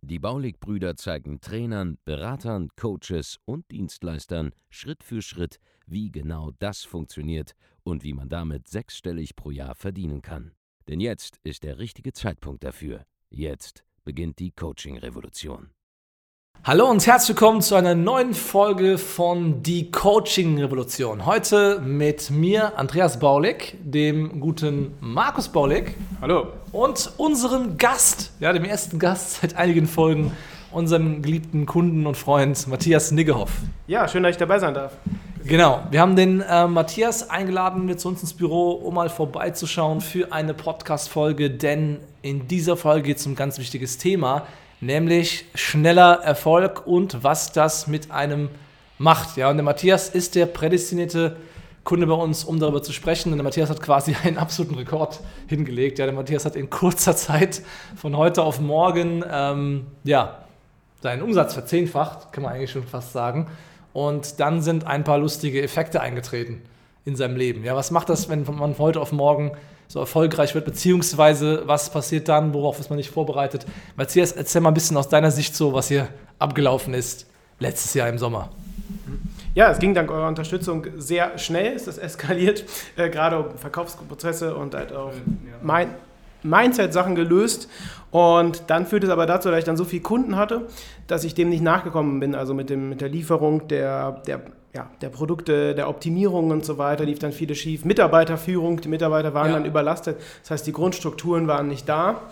Die Baulig-Brüder zeigen Trainern, Beratern, Coaches und Dienstleistern Schritt für Schritt, wie genau das funktioniert und wie man damit sechsstellig pro Jahr verdienen kann. Denn jetzt ist der richtige Zeitpunkt dafür. Jetzt beginnt die Coaching-Revolution. Hallo und herzlich willkommen zu einer neuen Folge von Die Coaching Revolution. Heute mit mir, Andreas Baulig, dem guten Markus Baulig. Hallo. Und unserem Gast, ja, dem ersten Gast seit einigen Folgen, unserem geliebten Kunden und Freund Matthias Niggehoff. Ja, schön, dass ich dabei sein darf. Genau, wir haben den äh, Matthias eingeladen mit zu uns ins Büro, um mal vorbeizuschauen für eine Podcast-Folge, denn in dieser Folge geht es um ein ganz wichtiges Thema, nämlich schneller Erfolg und was das mit einem macht. Ja, und der Matthias ist der prädestinierte Kunde bei uns, um darüber zu sprechen. Und der Matthias hat quasi einen absoluten Rekord hingelegt. Ja, der Matthias hat in kurzer Zeit von heute auf morgen ähm, ja, seinen Umsatz verzehnfacht, kann man eigentlich schon fast sagen. Und dann sind ein paar lustige Effekte eingetreten in seinem Leben. Ja, was macht das, wenn man von heute auf morgen so erfolgreich wird, beziehungsweise was passiert dann, worauf ist man nicht vorbereitet? Matthias, erzähl mal ein bisschen aus deiner Sicht so, was hier abgelaufen ist letztes Jahr im Sommer. Ja, es ging dank eurer Unterstützung sehr schnell, ist das eskaliert, äh, gerade um Verkaufsprozesse und halt auch mein Mindset-Sachen gelöst. Und dann führte es aber dazu, dass ich dann so viele Kunden hatte, dass ich dem nicht nachgekommen bin. Also mit, dem, mit der Lieferung der, der, ja, der Produkte, der Optimierung und so weiter, lief dann vieles schief. Mitarbeiterführung, die Mitarbeiter waren ja. dann überlastet. Das heißt, die Grundstrukturen waren nicht da.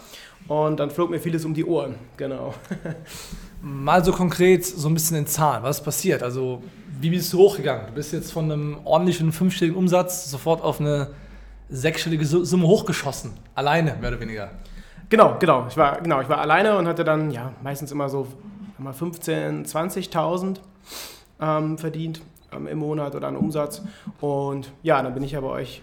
Und dann flog mir vieles um die Ohren, genau. Mal so konkret, so ein bisschen in Zahlen. Was ist passiert? Also, wie bist du hochgegangen? Du bist jetzt von einem ordentlichen fünfstelligen Umsatz sofort auf eine sechsstellige Summe hochgeschossen. Alleine, mehr oder weniger. Genau, genau. Ich war, genau, ich war alleine und hatte dann ja, meistens immer so 15.000, 20.000 ähm, verdient ähm, im Monat oder an Umsatz. Und ja, dann bin ich ja bei euch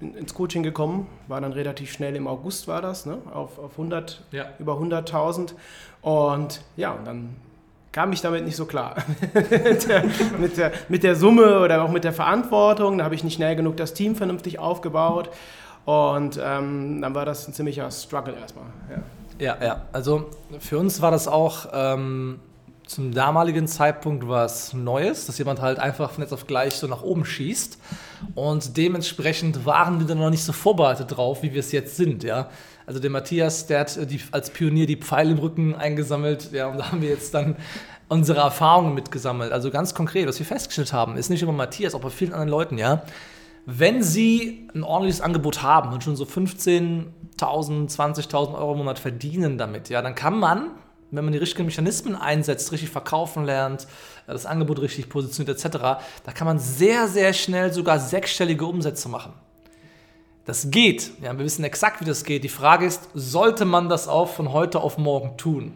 ins Coaching gekommen, war dann relativ schnell im August war das, ne? auf, auf 100, ja. über 100.000 und ja, und dann kam ich damit nicht so klar. mit, der, mit, der, mit, der, Summe oder auch mit der Verantwortung. Da habe ich nicht schnell genug das Team vernünftig aufgebaut. Und ähm, dann war das ein ziemlicher Struggle erstmal. Ja, ja. ja. Also für uns war das auch ähm, zum damaligen Zeitpunkt was Neues, dass jemand halt einfach von jetzt auf gleich so nach oben schießt. Und dementsprechend waren wir dann noch nicht so vorbereitet drauf, wie wir es jetzt sind. Ja. Also der Matthias, der hat äh, die, als Pionier die Pfeile im Rücken eingesammelt. Ja, und da haben wir jetzt dann unsere Erfahrungen mitgesammelt. Also ganz konkret, was wir festgestellt haben, ist nicht immer Matthias, auch bei vielen anderen Leuten, ja. Wenn Sie ein ordentliches Angebot haben und schon so 15.000, 20.000 Euro im Monat verdienen damit, ja, dann kann man, wenn man die richtigen Mechanismen einsetzt, richtig verkaufen lernt, äh, das Angebot richtig positioniert etc., da kann man sehr, sehr schnell sogar sechsstellige Umsätze machen. Das geht. Ja, wir wissen exakt, wie das geht. Die Frage ist, sollte man das auch von heute auf morgen tun?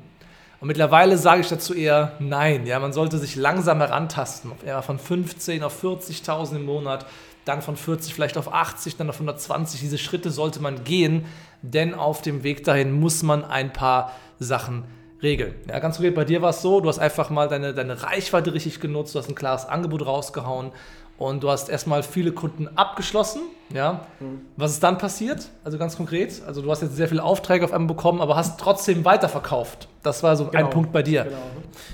Und mittlerweile sage ich dazu eher nein. Ja, man sollte sich langsam herantasten. Ja, von 15 auf 40.000 im Monat, dann von 40 vielleicht auf 80, dann auf 120. Diese Schritte sollte man gehen, denn auf dem Weg dahin muss man ein paar Sachen regeln. Ja, ganz konkret bei dir war es so, du hast einfach mal deine, deine Reichweite richtig genutzt, du hast ein klares Angebot rausgehauen und du hast erstmal viele Kunden abgeschlossen. Ja. Mhm. Was ist dann passiert? Also ganz konkret. Also du hast jetzt sehr viele Aufträge auf einmal bekommen, aber hast trotzdem weiterverkauft. Das war so genau. ein Punkt bei dir. Genau.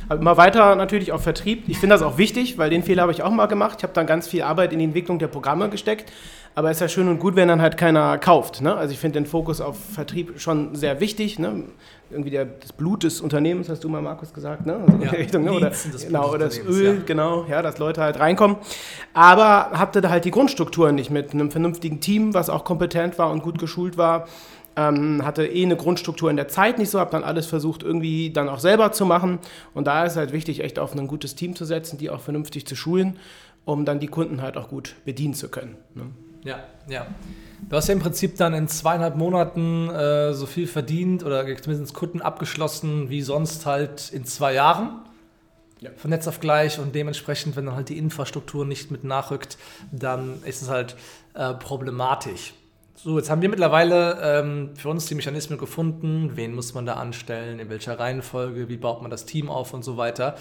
Aber immer weiter natürlich auf Vertrieb. Ich finde das auch wichtig, weil den Fehler habe ich auch mal gemacht. Ich habe dann ganz viel Arbeit in die Entwicklung der Programme gesteckt. Aber es ist ja schön und gut, wenn dann halt keiner kauft. Ne? Also ich finde den Fokus auf Vertrieb schon sehr wichtig. Ne? Irgendwie der, das Blut des Unternehmens, hast du mal, Markus, gesagt. Ne? Also ja, Richtung, ne? Oder, genau, oder das Öl, ja. genau, ja, dass Leute halt reinkommen. Aber habt ihr da halt die Grundstrukturen nicht mit einem vernünftigen Team, was auch kompetent war und gut geschult war. Ähm, hatte eh eine Grundstruktur in der Zeit nicht so, habe dann alles versucht irgendwie dann auch selber zu machen. Und da ist halt wichtig, echt auf ein gutes Team zu setzen, die auch vernünftig zu schulen, um dann die Kunden halt auch gut bedienen zu können. Ne? Ja, ja. Du hast ja im Prinzip dann in zweieinhalb Monaten äh, so viel verdient oder zumindest Kunden abgeschlossen wie sonst halt in zwei Jahren. ja. von Netz auf gleich und dementsprechend, wenn dann halt die Infrastruktur nicht mit nachrückt, dann ist es halt äh, problematisch. So, jetzt haben wir mittlerweile ähm, für uns die Mechanismen gefunden, wen muss man da anstellen, in welcher Reihenfolge, wie baut man das Team auf und so weiter.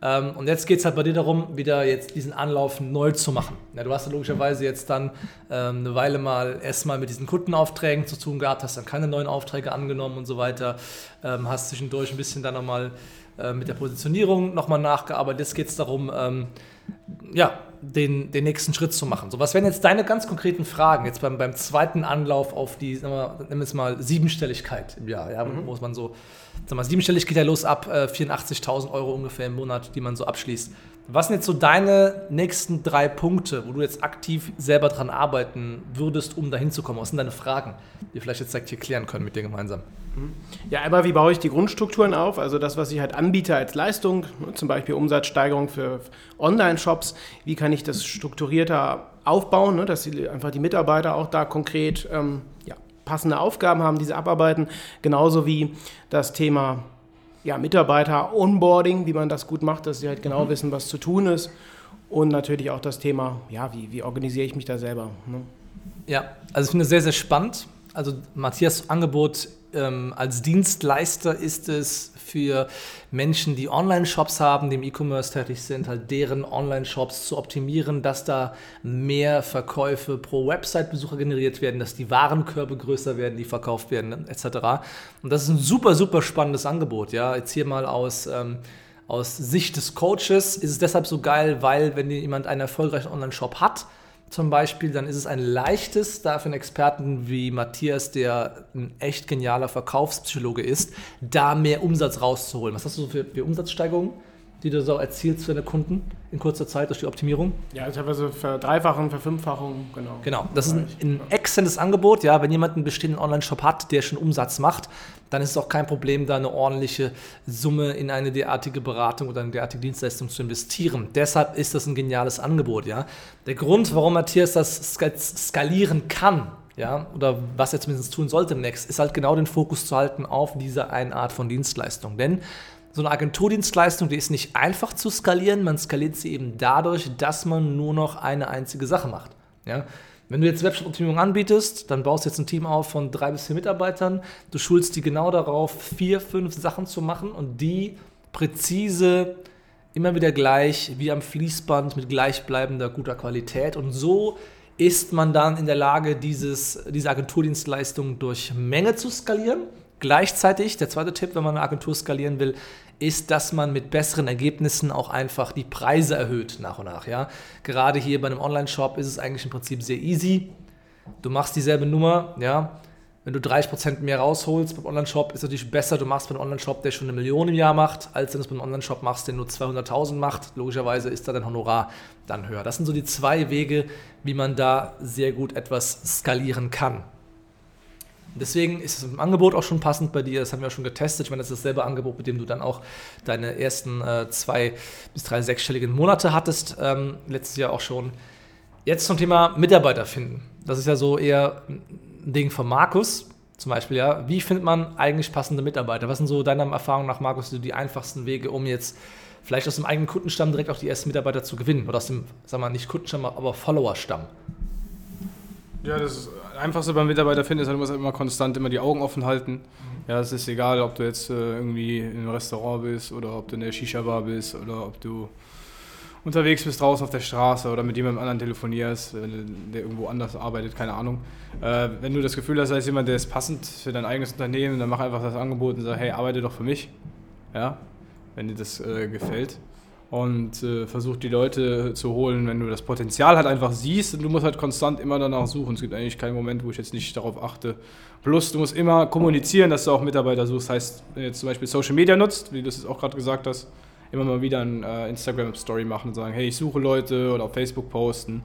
Ähm, und jetzt geht es halt bei dir darum, wieder jetzt diesen Anlauf neu zu machen. Ja, du hast ja logischerweise jetzt dann ähm, eine Weile mal erstmal mit diesen Kundenaufträgen zu tun gehabt, hast dann keine neuen Aufträge angenommen und so weiter, ähm, hast zwischendurch ein bisschen dann nochmal äh, mit der Positionierung nochmal nachgearbeitet. Jetzt geht es darum, ähm, ja, den, den nächsten Schritt zu machen. So, was wären jetzt deine ganz konkreten Fragen jetzt beim, beim zweiten Anlauf auf die, sagen wir, wir es mal, Siebenstelligkeit im Jahr, ja, mhm. wo man so, sagen wir, siebenstellig geht ja los ab äh, 84.000 Euro ungefähr im Monat, die man so abschließt. Was sind jetzt so deine nächsten drei Punkte, wo du jetzt aktiv selber dran arbeiten würdest, um dahin zu kommen? Was sind deine Fragen, die wir vielleicht jetzt direkt hier klären können mit dir gemeinsam? Mhm. Ja, einmal, wie baue ich die Grundstrukturen auf? Also das, was ich halt anbiete als Leistung, zum Beispiel Umsatzsteigerung für Online-Shops. Wie kann ich das strukturierter aufbauen, ne? dass die, einfach die Mitarbeiter auch da konkret ähm, ja, passende Aufgaben haben, diese abarbeiten. Genauso wie das Thema ja, Mitarbeiter-Onboarding, wie man das gut macht, dass sie halt genau mhm. wissen, was zu tun ist. Und natürlich auch das Thema, ja, wie, wie organisiere ich mich da selber? Ne? Ja, also ich finde es sehr, sehr spannend. Also Matthias Angebot ähm, als Dienstleister ist es für Menschen, die Online-Shops haben, die im E-Commerce tätig sind, halt deren Online-Shops zu optimieren, dass da mehr Verkäufe pro Website-Besucher generiert werden, dass die Warenkörbe größer werden, die verkauft werden, etc. Und das ist ein super, super spannendes Angebot. Ja, jetzt hier mal aus ähm, aus Sicht des Coaches ist es deshalb so geil, weil wenn jemand einen erfolgreichen Online-Shop hat, zum Beispiel, dann ist es ein leichtes, da für einen Experten wie Matthias, der ein echt genialer Verkaufspsychologe ist, da mehr Umsatz rauszuholen. Was hast du für, für Umsatzsteigerungen? Die du so erzielst für deine Kunden in kurzer Zeit durch die Optimierung? Ja, teilweise Verdreifachung, Verfünffachung, genau. Genau, das ist ein, ein exzellentes Angebot. Ja, wenn jemand einen bestehenden Online-Shop hat, der schon Umsatz macht, dann ist es auch kein Problem, da eine ordentliche Summe in eine derartige Beratung oder eine derartige Dienstleistung zu investieren. Deshalb ist das ein geniales Angebot. Ja. Der Grund, warum Matthias das skalieren kann, ja, oder was er zumindest tun sollte demnächst, ist halt genau den Fokus zu halten auf diese eine Art von Dienstleistung. Denn so eine Agenturdienstleistung, die ist nicht einfach zu skalieren. Man skaliert sie eben dadurch, dass man nur noch eine einzige Sache macht. Ja? Wenn du jetzt Webshop-Optimierung anbietest, dann baust du jetzt ein Team auf von drei bis vier Mitarbeitern. Du schulst die genau darauf, vier, fünf Sachen zu machen und die präzise immer wieder gleich wie am Fließband mit gleichbleibender guter Qualität. Und so ist man dann in der Lage, dieses, diese Agenturdienstleistung durch Menge zu skalieren. Gleichzeitig, der zweite Tipp, wenn man eine Agentur skalieren will, ist, dass man mit besseren Ergebnissen auch einfach die Preise erhöht nach und nach. Ja? Gerade hier bei einem Online-Shop ist es eigentlich im Prinzip sehr easy. Du machst dieselbe Nummer, ja. Wenn du 30% mehr rausholst beim Online-Shop, ist es natürlich besser, du machst bei einem Online-Shop, der schon eine Million im Jahr macht, als wenn du es bei einem Online-Shop machst, der nur 200.000 macht. Logischerweise ist da dein Honorar dann höher. Das sind so die zwei Wege, wie man da sehr gut etwas skalieren kann. Deswegen ist es im Angebot auch schon passend bei dir. Das haben wir auch schon getestet. Ich meine, das ist dasselbe Angebot, mit dem du dann auch deine ersten äh, zwei bis drei sechsstelligen Monate hattest. Ähm, letztes Jahr auch schon. Jetzt zum Thema Mitarbeiter finden. Das ist ja so eher ein Ding von Markus. Zum Beispiel, ja. Wie findet man eigentlich passende Mitarbeiter? Was sind so deiner Erfahrung nach, Markus, die einfachsten Wege, um jetzt vielleicht aus dem eigenen Kundenstamm direkt auch die ersten Mitarbeiter zu gewinnen? Oder aus dem, sagen wir mal, nicht Kundenstamm, aber Followerstamm? Ja, das Einfachste beim Mitarbeiter finden, ist halt, musst immer konstant immer die Augen offen halten. Mhm. Ja, es ist egal, ob du jetzt äh, irgendwie in einem Restaurant bist oder ob du in der Shisha-Bar bist oder ob du unterwegs bist draußen auf der Straße oder mit jemandem anderen telefonierst, der irgendwo anders arbeitet, keine Ahnung. Äh, wenn du das Gefühl hast, da ist jemand, der ist passend für dein eigenes Unternehmen, dann mach einfach das Angebot und sag, hey, arbeite doch für mich. Ja, wenn dir das äh, gefällt und äh, versucht die Leute zu holen, wenn du das Potenzial halt einfach siehst und du musst halt konstant immer danach suchen. Es gibt eigentlich keinen Moment, wo ich jetzt nicht darauf achte. Plus, du musst immer kommunizieren, dass du auch Mitarbeiter suchst. Heißt, wenn du jetzt zum Beispiel Social Media nutzt, wie du es auch gerade gesagt hast, immer mal wieder ein äh, Instagram-Story machen und sagen, hey, ich suche Leute oder auf Facebook posten.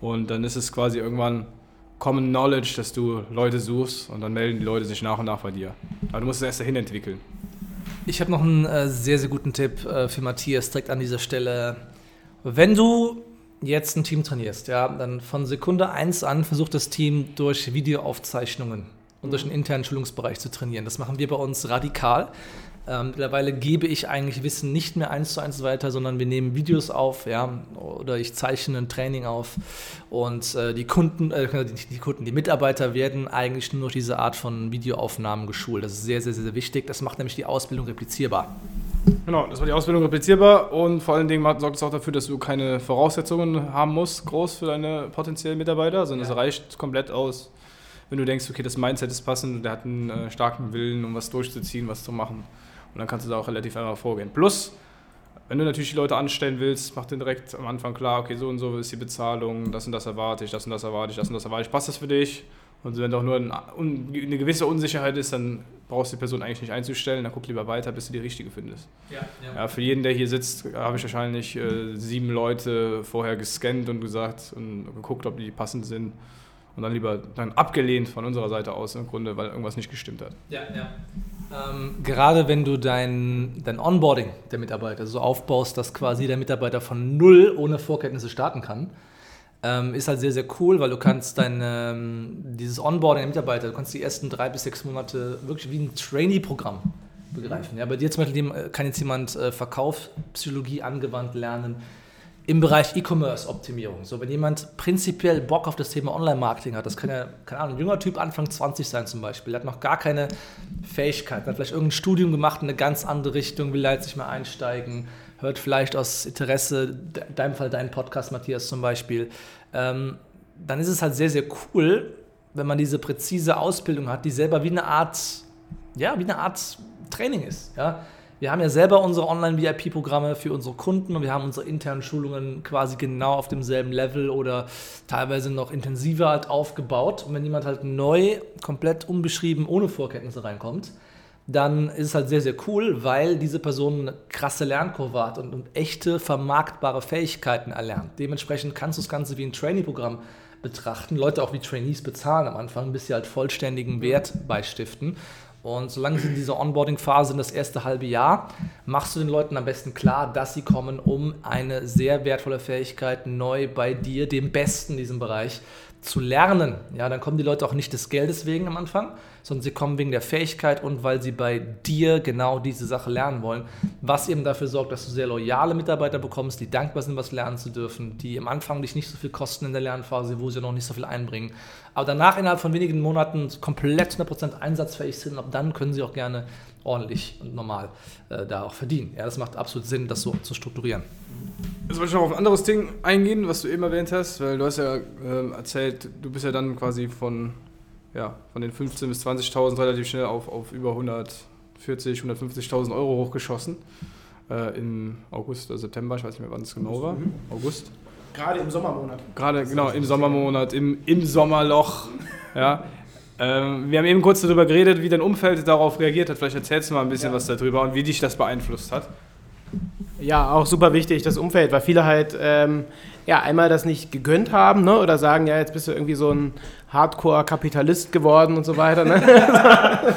Und dann ist es quasi irgendwann Common Knowledge, dass du Leute suchst und dann melden die Leute sich nach und nach bei dir. Aber du musst es erst dahin entwickeln. Ich habe noch einen äh, sehr, sehr guten Tipp äh, für Matthias direkt an dieser Stelle. Wenn du jetzt ein Team trainierst, ja, dann von Sekunde 1 an versucht das Team durch Videoaufzeichnungen und durch einen internen Schulungsbereich zu trainieren. Das machen wir bei uns radikal. Ähm, mittlerweile gebe ich eigentlich Wissen nicht mehr eins zu eins weiter, sondern wir nehmen Videos auf, ja, oder ich zeichne ein Training auf und äh, die Kunden, äh, die, die, Kunden, die Mitarbeiter werden eigentlich nur durch diese Art von Videoaufnahmen geschult. Das ist sehr, sehr, sehr wichtig. Das macht nämlich die Ausbildung replizierbar. Genau, das war die Ausbildung replizierbar und vor allen Dingen sorgt es auch dafür, dass du keine Voraussetzungen haben musst, groß für deine potenziellen Mitarbeiter, sondern ja. es reicht komplett aus, wenn du denkst, okay, das Mindset ist passend, der hat einen äh, starken Willen, um was durchzuziehen, was zu machen. Und dann kannst du da auch relativ einfach vorgehen. Plus, wenn du natürlich die Leute anstellen willst, mach dir direkt am Anfang klar, okay, so und so ist die Bezahlung, das und das erwarte ich, das und das erwarte ich, das und das erwarte ich. Passt das für dich? Und wenn doch nur eine gewisse Unsicherheit ist, dann brauchst du die Person eigentlich nicht einzustellen, dann guck lieber weiter, bis du die richtige findest. Ja, ja. ja für jeden, der hier sitzt, habe ich wahrscheinlich äh, sieben Leute vorher gescannt und gesagt und geguckt, ob die passend sind. Und dann lieber dann abgelehnt von unserer Seite aus im Grunde, weil irgendwas nicht gestimmt hat. Ja, ja. Ähm, gerade wenn du dein, dein Onboarding der Mitarbeiter so aufbaust, dass quasi der Mitarbeiter von null ohne Vorkenntnisse starten kann, ähm, ist halt sehr, sehr cool, weil du kannst dein, ähm, dieses Onboarding der Mitarbeiter, du kannst die ersten drei bis sechs Monate wirklich wie ein Trainee-Programm begreifen. Ja, bei dir zum Beispiel kann jetzt jemand äh, Verkaufspsychologie angewandt lernen, im Bereich E-Commerce-Optimierung. So, wenn jemand prinzipiell Bock auf das Thema Online-Marketing hat, das kann ja, keine Ahnung, ein junger Typ Anfang 20 sein zum Beispiel, der hat noch gar keine Fähigkeit, hat vielleicht irgendein Studium gemacht in eine ganz andere Richtung, will da jetzt nicht mehr einsteigen, hört vielleicht aus Interesse, in deinem Fall deinen Podcast, Matthias zum Beispiel, ähm, dann ist es halt sehr, sehr cool, wenn man diese präzise Ausbildung hat, die selber wie eine Art, ja, wie eine Art Training ist, ja wir haben ja selber unsere Online-VIP-Programme für unsere Kunden und wir haben unsere internen Schulungen quasi genau auf demselben Level oder teilweise noch intensiver halt aufgebaut. Und wenn jemand halt neu, komplett unbeschrieben, ohne Vorkenntnisse reinkommt, dann ist es halt sehr, sehr cool, weil diese Person eine krasse Lernkurve hat und, und echte vermarktbare Fähigkeiten erlernt. Dementsprechend kannst du das Ganze wie ein Trainee-Programm betrachten, Leute auch wie Trainees bezahlen am Anfang, bis sie halt vollständigen Wert beistiften. Und solange sie in dieser Onboarding-Phase in das erste halbe Jahr, machst du den Leuten am besten klar, dass sie kommen, um eine sehr wertvolle Fähigkeit neu bei dir, dem Besten in diesem Bereich, zu lernen. Ja, dann kommen die Leute auch nicht des Geldes wegen am Anfang, sondern sie kommen wegen der Fähigkeit und weil sie bei dir genau diese Sache lernen wollen, was eben dafür sorgt, dass du sehr loyale Mitarbeiter bekommst, die dankbar sind, was lernen zu dürfen, die am Anfang dich nicht so viel kosten in der Lernphase, wo sie noch nicht so viel einbringen, aber danach innerhalb von wenigen Monaten komplett 100% einsatzfähig sind, ab dann können sie auch gerne ordentlich und normal äh, da auch verdienen. Ja, das macht absolut Sinn, das so zu strukturieren. Jetzt wollte ich noch auf ein anderes Ding eingehen, was du eben erwähnt hast, weil du hast ja äh, erzählt, du bist ja dann quasi von, ja, von den 15.000 bis 20.000 relativ schnell auf, auf über 140.000, 150.000 Euro hochgeschossen. Äh, Im August oder September, ich weiß nicht mehr, wann es genau war. Mhm. August. Gerade im Sommermonat. Gerade, genau, im Sommermonat, im, im Sommerloch. ja. Ähm, wir haben eben kurz darüber geredet, wie dein Umfeld darauf reagiert hat. Vielleicht erzählst du mal ein bisschen ja. was darüber und wie dich das beeinflusst hat. Ja, auch super wichtig, das Umfeld, weil viele halt ähm, ja einmal das nicht gegönnt haben ne, oder sagen, ja, jetzt bist du irgendwie so ein Hardcore-Kapitalist geworden und so weiter. Ne?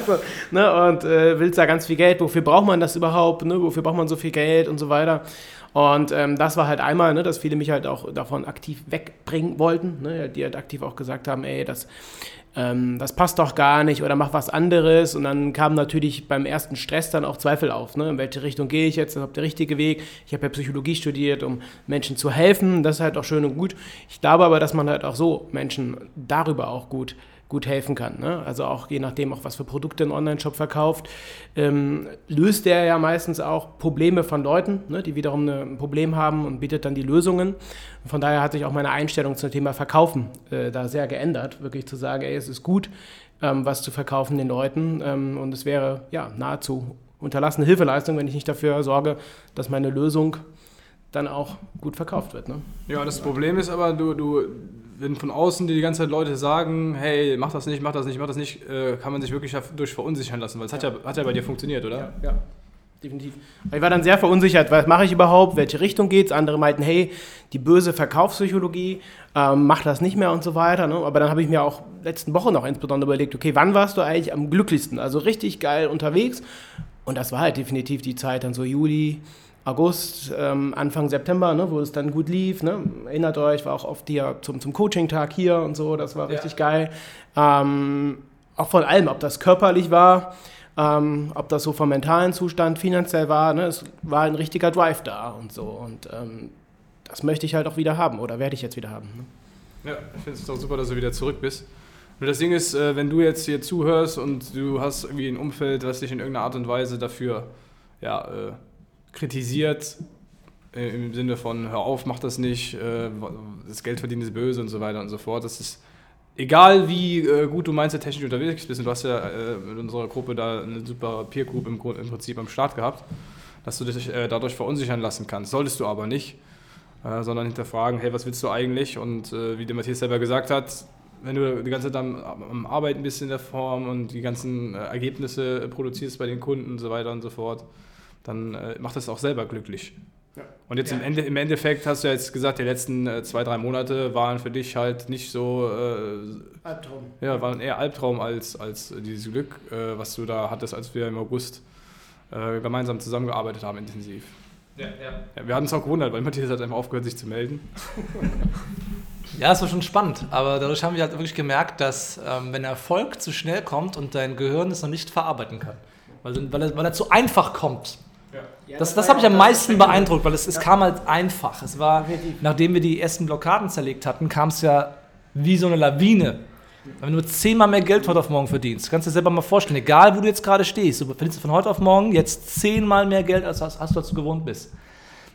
so, ne, und äh, willst da ganz viel Geld, wofür braucht man das überhaupt, ne, wofür braucht man so viel Geld und so weiter. Und ähm, das war halt einmal, ne, dass viele mich halt auch davon aktiv wegbringen wollten, ne, die halt aktiv auch gesagt haben, ey, das ähm, das passt doch gar nicht oder mach was anderes. Und dann kam natürlich beim ersten Stress dann auch Zweifel auf. Ne? In welche Richtung gehe ich jetzt? Ist der richtige Weg? Ich habe ja Psychologie studiert, um Menschen zu helfen. Das ist halt auch schön und gut. Ich glaube aber, dass man halt auch so Menschen darüber auch gut gut helfen kann. Ne? Also auch je nachdem, auch was für Produkte ein Online-Shop verkauft, ähm, löst der ja meistens auch Probleme von Leuten, ne, die wiederum ein Problem haben und bietet dann die Lösungen. Von daher hat sich auch meine Einstellung zum Thema Verkaufen äh, da sehr geändert, wirklich zu sagen, ey, es ist gut, ähm, was zu verkaufen den Leuten ähm, und es wäre ja nahezu unterlassene Hilfeleistung, wenn ich nicht dafür sorge, dass meine Lösung dann auch gut verkauft wird. Ne? Ja, das Problem ist aber, du, du wenn von außen die ganze Zeit Leute sagen, hey, mach das nicht, mach das nicht, mach das nicht, äh, kann man sich wirklich durch verunsichern lassen, weil es ja. hat, ja, hat ja bei dir funktioniert, oder? Ja, ja. definitiv. Ich war dann sehr verunsichert, was mache ich überhaupt, welche Richtung geht es? Andere meinten, hey, die böse Verkaufspsychologie, ähm, mach das nicht mehr und so weiter. Ne? Aber dann habe ich mir auch letzten Woche noch insbesondere überlegt, okay, wann warst du eigentlich am glücklichsten? Also richtig geil unterwegs. Und das war halt definitiv die Zeit, dann so Juli, August, ähm, Anfang September, ne, wo es dann gut lief. Ne? Erinnert euch, war auch oft hier zum, zum Coaching-Tag hier und so, das war ja. richtig geil. Ähm, auch von allem, ob das körperlich war, ähm, ob das so vom mentalen Zustand finanziell war. Ne? Es war ein richtiger Drive da und so. Und ähm, das möchte ich halt auch wieder haben oder werde ich jetzt wieder haben. Ne? Ja, ich finde es doch super, dass du wieder zurück bist. Nur das Ding ist, äh, wenn du jetzt hier zuhörst und du hast irgendwie ein Umfeld, was dich in irgendeiner Art und Weise dafür ja, äh, kritisiert, äh, im Sinne von, hör auf, mach das nicht, äh, das Geld verdienen ist böse und so weiter und so fort. Das ist egal, wie äh, gut du meinst, technisch unterwegs bist, und du hast ja mit unserer Gruppe da eine super Peer Group im, im Prinzip am Start gehabt, dass du dich dadurch verunsichern lassen kannst. Solltest du aber nicht, sondern hinterfragen, hey, was willst du eigentlich? Und wie der Matthias selber gesagt hat, wenn du die ganze Zeit am, Arbeiten bist in der Form und die ganzen Ergebnisse produzierst bei den Kunden und so weiter und so fort, dann macht das auch selber glücklich. Und jetzt ja. im, Ende, im, Endeffekt hast du ja jetzt gesagt, die letzten äh, zwei, drei Monate waren für dich halt nicht so. Äh, Albtraum. Ja, waren eher Albtraum als, als dieses Glück, äh, was du da hattest, als wir im August äh, gemeinsam zusammengearbeitet haben, intensiv. Ja, ja. ja wir hatten uns auch gewundert, weil Matthias hat einfach aufgehört, sich zu melden. Ja, es war schon spannend, aber dadurch haben wir halt wirklich gemerkt, dass ähm, wenn Erfolg zu schnell kommt und dein Gehirn es noch nicht verarbeiten kann, weil, weil, er, weil er zu einfach kommt, das, das habe ich am meisten beeindruckt, weil es, es kam halt einfach. Es war, nachdem wir die ersten Blockaden zerlegt hatten, kam es ja wie so eine Lawine. Wenn du zehnmal mehr Geld heute auf morgen verdienst, kannst du dir selber mal vorstellen, egal wo du jetzt gerade stehst, du verdienst von heute auf morgen jetzt zehnmal mehr Geld, als, als, als du dazu gewohnt bist.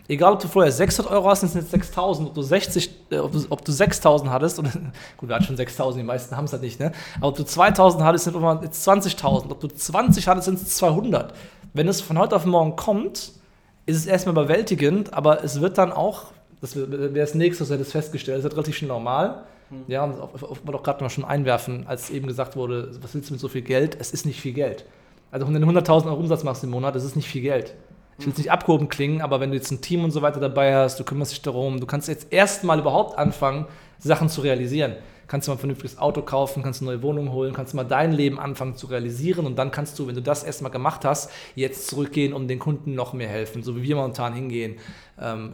Egal, ob du vorher 600 Euro hast, sind es jetzt 6000, ob du 60, äh, ob, du, ob du 6000 hattest, und, gut, wir hatten schon 6000, die meisten haben es halt nicht, ne? Aber ob du 2000 hattest, sind es jetzt 20.000, ob du 20 hattest, sind es 200 wenn es von heute auf morgen kommt, ist es erstmal überwältigend, aber es wird dann auch, das wäre das nächste, das hätte es festgestellt, es wird relativ schnell normal. Mhm. Ja, und auf, auf, doch gerade mal schon einwerfen, als eben gesagt wurde, was willst du mit so viel Geld? Es ist nicht viel Geld. Also wenn du 100.000 Euro Umsatz machst im Monat, das ist nicht viel Geld. Ich will es nicht abgehoben klingen, aber wenn du jetzt ein Team und so weiter dabei hast, du kümmerst dich darum, du kannst jetzt erstmal überhaupt anfangen, Sachen zu realisieren kannst du mal ein vernünftiges Auto kaufen, kannst eine neue Wohnung holen, kannst mal dein Leben anfangen zu realisieren und dann kannst du, wenn du das erstmal gemacht hast, jetzt zurückgehen und den Kunden noch mehr helfen, so wie wir momentan hingehen. Ähm,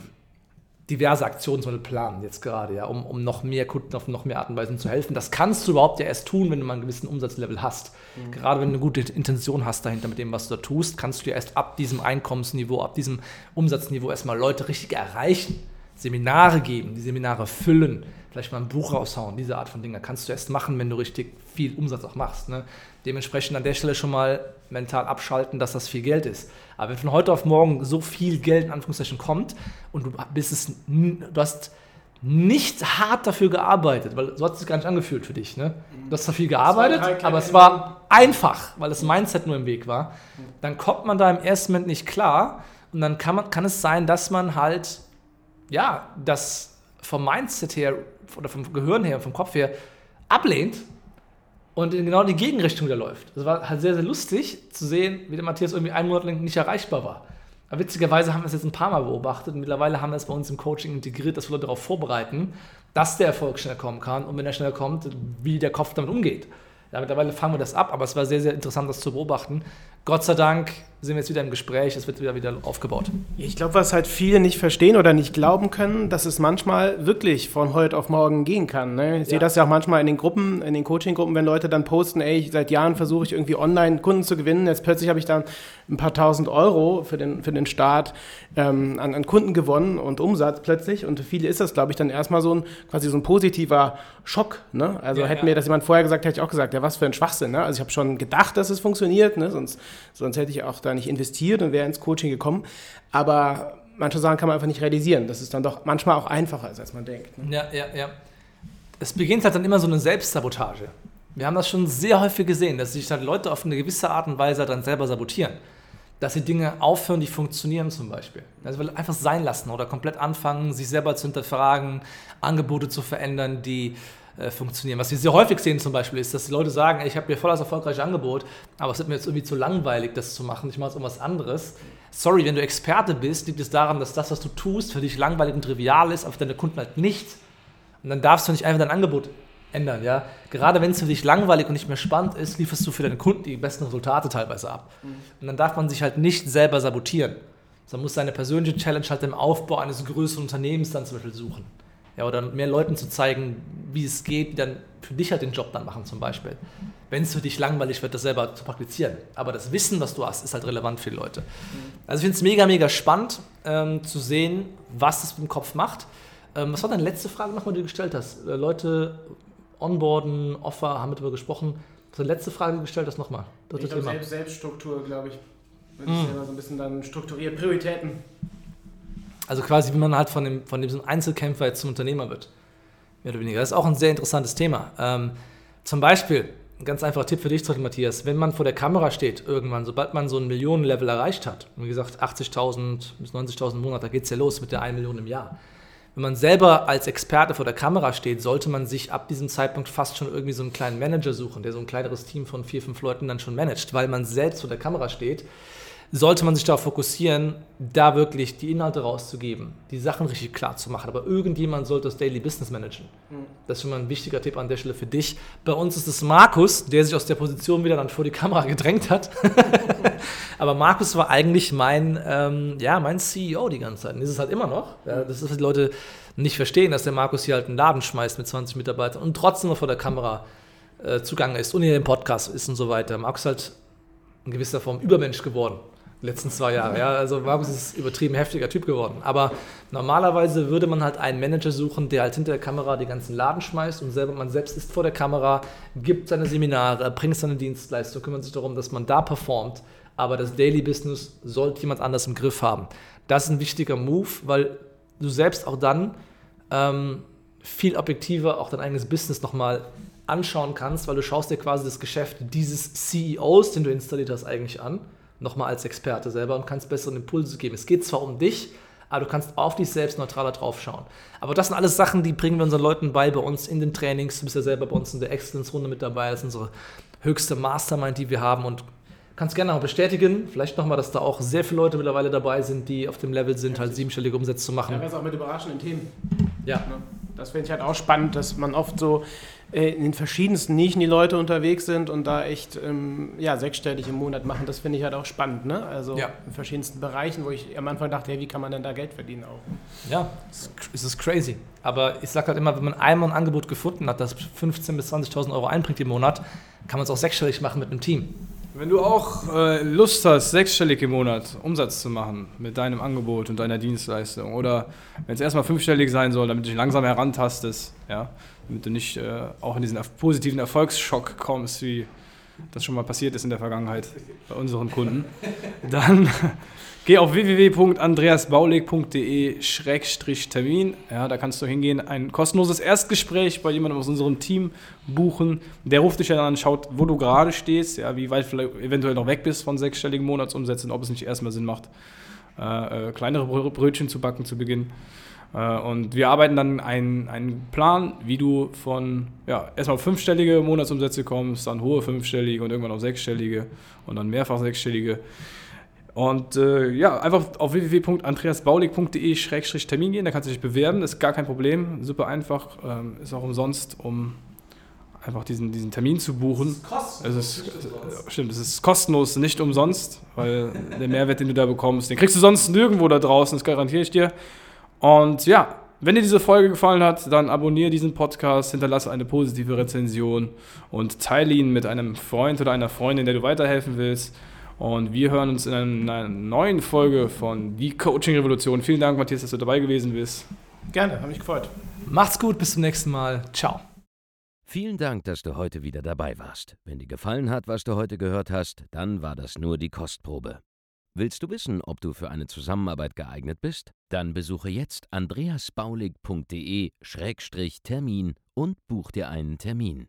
diverse Aktionen zum planen jetzt gerade, ja, um, um noch mehr Kunden auf noch mehr Art und Weise zu helfen. Das kannst du überhaupt ja erst tun, wenn du mal einen gewissen Umsatzlevel hast. Mhm. Gerade wenn du eine gute Intention hast dahinter mit dem, was du da tust, kannst du ja erst ab diesem Einkommensniveau, ab diesem Umsatzniveau erstmal Leute richtig erreichen, Seminare geben, die Seminare füllen, vielleicht mal ein Buch raushauen, diese Art von Dingen. Kannst du erst machen, wenn du richtig viel Umsatz auch machst. Ne? Dementsprechend an der Stelle schon mal mental abschalten, dass das viel Geld ist. Aber wenn von heute auf morgen so viel Geld in Anführungszeichen kommt und du bist es, du hast nicht hart dafür gearbeitet, weil so hat es sich gar nicht angefühlt für dich. Ne? Du hast zwar viel gearbeitet, aber es war einfach, weil das Mindset nur im Weg war. Dann kommt man da im ersten Moment nicht klar und dann kann, man, kann es sein, dass man halt, ja, das vom Mindset her oder vom Gehirn her, vom Kopf her ablehnt und in genau die Gegenrichtung wieder läuft. Das war halt sehr, sehr lustig zu sehen, wie der Matthias irgendwie einen Monat lang nicht erreichbar war. Aber witzigerweise haben wir es jetzt ein paar Mal beobachtet und mittlerweile haben wir es bei uns im Coaching integriert, dass wir Leute darauf vorbereiten, dass der Erfolg schneller kommen kann und wenn er schneller kommt, wie der Kopf damit umgeht. Ja, mittlerweile fangen wir das ab, aber es war sehr, sehr interessant, das zu beobachten. Gott sei Dank sind wir jetzt wieder im Gespräch, es wird wieder, wieder aufgebaut. Ich glaube, was halt viele nicht verstehen oder nicht glauben können, dass es manchmal wirklich von heute auf morgen gehen kann. Ne? Ich ja. sehe das ja auch manchmal in den Gruppen, in den Coaching-Gruppen, wenn Leute dann posten, ey, seit Jahren versuche ich irgendwie online Kunden zu gewinnen, jetzt plötzlich habe ich dann ein paar tausend Euro für den, für den Start ähm, an, an Kunden gewonnen und Umsatz plötzlich. Und für viele ist das, glaube ich, dann erstmal so ein quasi so ein positiver Schock. Ne? Also ja, hätte ja. mir das jemand vorher gesagt, hätte ich auch gesagt, ja, was für ein Schwachsinn. Ne? Also ich habe schon gedacht, dass es funktioniert, ne? sonst, sonst hätte ich auch da nicht investiert und wäre ins Coaching gekommen. Aber manche Sachen kann man einfach nicht realisieren. Das ist dann doch manchmal auch einfacher als man denkt. Ne? Ja, ja, ja. Es beginnt halt dann immer so eine Selbstsabotage. Wir haben das schon sehr häufig gesehen, dass sich halt Leute auf eine gewisse Art und Weise dann selber sabotieren. Dass sie Dinge aufhören, die funktionieren zum Beispiel. Also einfach sein lassen oder komplett anfangen, sich selber zu hinterfragen, Angebote zu verändern, die äh, funktionieren. Was wir sehr häufig sehen zum Beispiel ist, dass die Leute sagen, ey, ich habe hier voll das erfolgreiche Angebot, aber es wird mir jetzt irgendwie zu langweilig, das zu machen. Ich mache jetzt irgendwas anderes. Sorry, wenn du Experte bist, liegt es daran, dass das, was du tust, für dich langweilig und trivial ist, aber für deine Kunden halt nicht. Und dann darfst du nicht einfach dein Angebot ändern, ja. Gerade wenn es für dich langweilig und nicht mehr spannend ist, lieferst du für deine Kunden die besten Resultate teilweise ab. Mhm. Und dann darf man sich halt nicht selber sabotieren. Man muss seine persönliche Challenge halt im Aufbau eines größeren Unternehmens dann zum Beispiel suchen. Ja, oder mehr Leuten zu zeigen, wie es geht, die dann für dich halt den Job dann machen zum Beispiel. Wenn es für dich langweilig wird, das selber zu praktizieren. Aber das Wissen, was du hast, ist halt relevant für die Leute. Also ich finde es mega, mega spannend ähm, zu sehen, was es mit dem Kopf macht. Ähm, was war deine letzte Frage nochmal, die du gestellt hast? Äh, Leute onboarden, Offer, haben wir darüber gesprochen. Was war die letzte Frage gestellt hast nochmal? Ich glaube, Selbst, Selbststruktur, glaube ich. Wird mm. selber so ein bisschen dann strukturiert. Prioritäten. Also quasi, wie man halt von, dem, von diesem Einzelkämpfer jetzt zum Unternehmer wird. Mehr oder weniger. Das ist auch ein sehr interessantes Thema. Ähm, zum Beispiel, ein ganz einfacher Tipp für dich, Matthias, wenn man vor der Kamera steht, irgendwann, sobald man so ein Millionenlevel erreicht hat, wie gesagt, 80.000 bis 90.000 im Monat, da geht es ja los mit der 1 Million im Jahr. Wenn man selber als Experte vor der Kamera steht, sollte man sich ab diesem Zeitpunkt fast schon irgendwie so einen kleinen Manager suchen, der so ein kleineres Team von vier, fünf Leuten dann schon managt, weil man selbst vor der Kamera steht sollte man sich darauf fokussieren, da wirklich die Inhalte rauszugeben, die Sachen richtig klar zu machen. Aber irgendjemand sollte das Daily Business managen. Mhm. Das ist schon mal ein wichtiger Tipp an der Stelle für dich. Bei uns ist es Markus, der sich aus der Position wieder dann vor die Kamera gedrängt hat. Aber Markus war eigentlich mein, ähm, ja, mein CEO die ganze Zeit. Und ist es halt immer noch. Ja, das ist, was die Leute nicht verstehen, dass der Markus hier halt einen Laden schmeißt mit 20 Mitarbeitern und trotzdem noch vor der Kamera äh, zugange ist und hier im Podcast ist und so weiter. Markus ist halt in gewisser Form Übermensch geworden letzten zwei Jahre. Ja, also Markus ist übertrieben heftiger Typ geworden. Aber normalerweise würde man halt einen Manager suchen, der halt hinter der Kamera die ganzen Laden schmeißt und selber, man selbst ist vor der Kamera, gibt seine Seminare, bringt seine Dienstleistung, kümmert sich darum, dass man da performt. Aber das Daily Business sollte jemand anders im Griff haben. Das ist ein wichtiger Move, weil du selbst auch dann ähm, viel objektiver auch dein eigenes Business nochmal anschauen kannst, weil du schaust dir quasi das Geschäft dieses CEOs, den du installiert hast, eigentlich an nochmal als Experte selber und kannst bessere Impulse geben. Es geht zwar um dich, aber du kannst auf dich selbst neutraler drauf schauen. Aber das sind alles Sachen, die bringen wir unseren Leuten bei, bei uns in den Trainings. Du bist ja selber bei uns in der Excellence-Runde mit dabei. Das ist unsere höchste Mastermind, die wir haben und kannst gerne auch bestätigen, vielleicht nochmal, dass da auch sehr viele Leute mittlerweile dabei sind, die auf dem Level sind, halt siebenstellige Umsätze zu machen. Ja, auch mit überraschenden Themen. Ja. Das finde ich halt auch spannend, dass man oft so äh, in den verschiedensten Nischen die Leute unterwegs sind und da echt ähm, ja, sechsstellig im Monat machen. Das finde ich halt auch spannend. Ne? Also ja. in verschiedensten Bereichen, wo ich am Anfang dachte, hey, wie kann man denn da Geld verdienen auch? Ja, es ist crazy. Aber ich sage halt immer, wenn man einmal ein Angebot gefunden hat, das 15.000 bis 20.000 Euro einbringt im Monat, kann man es auch sechsstellig machen mit einem Team. Wenn du auch äh, Lust hast, sechsstellig im Monat Umsatz zu machen mit deinem Angebot und deiner Dienstleistung oder wenn es erstmal fünfstellig sein soll, damit du dich langsam herantastest, ja, damit du nicht äh, auch in diesen positiven Erfolgsschock kommst, wie das schon mal passiert ist in der Vergangenheit bei unseren Kunden, dann geh auf www.andreasbaulig.de-termin. Ja, da kannst du hingehen, ein kostenloses Erstgespräch bei jemandem aus unserem Team buchen. Der ruft dich dann an, schaut, wo du gerade stehst, ja, wie weit vielleicht eventuell noch weg bist von sechsstelligen Monatsumsätzen, ob es nicht erstmal Sinn macht, äh, äh, kleinere Brötchen zu backen zu Beginn. Äh, und wir arbeiten dann einen, einen Plan, wie du von ja, erstmal fünfstellige Monatsumsätze kommst, dann hohe fünfstellige und irgendwann auf sechsstellige und dann mehrfach sechsstellige. Und äh, ja, einfach auf www.andreasbaulig.de-termin gehen, da kannst du dich bewerben, ist gar kein Problem, super einfach, ähm, ist auch umsonst, um einfach diesen, diesen Termin zu buchen. Das ist kostenlos. Es ist, äh, stimmt, es ist kostenlos, nicht umsonst, weil der Mehrwert, den du da bekommst, den kriegst du sonst nirgendwo da draußen, das garantiere ich dir. Und ja, wenn dir diese Folge gefallen hat, dann abonniere diesen Podcast, hinterlasse eine positive Rezension und teile ihn mit einem Freund oder einer Freundin, der du weiterhelfen willst. Und wir hören uns in einer neuen Folge von Die Coaching Revolution. Vielen Dank, Matthias, dass du dabei gewesen bist. Gerne, habe mich gefreut. Macht's gut, bis zum nächsten Mal. Ciao. Vielen Dank, dass du heute wieder dabei warst. Wenn dir gefallen hat, was du heute gehört hast, dann war das nur die Kostprobe. Willst du wissen, ob du für eine Zusammenarbeit geeignet bist? Dann besuche jetzt andreasbaulig.de-termin und buch dir einen Termin.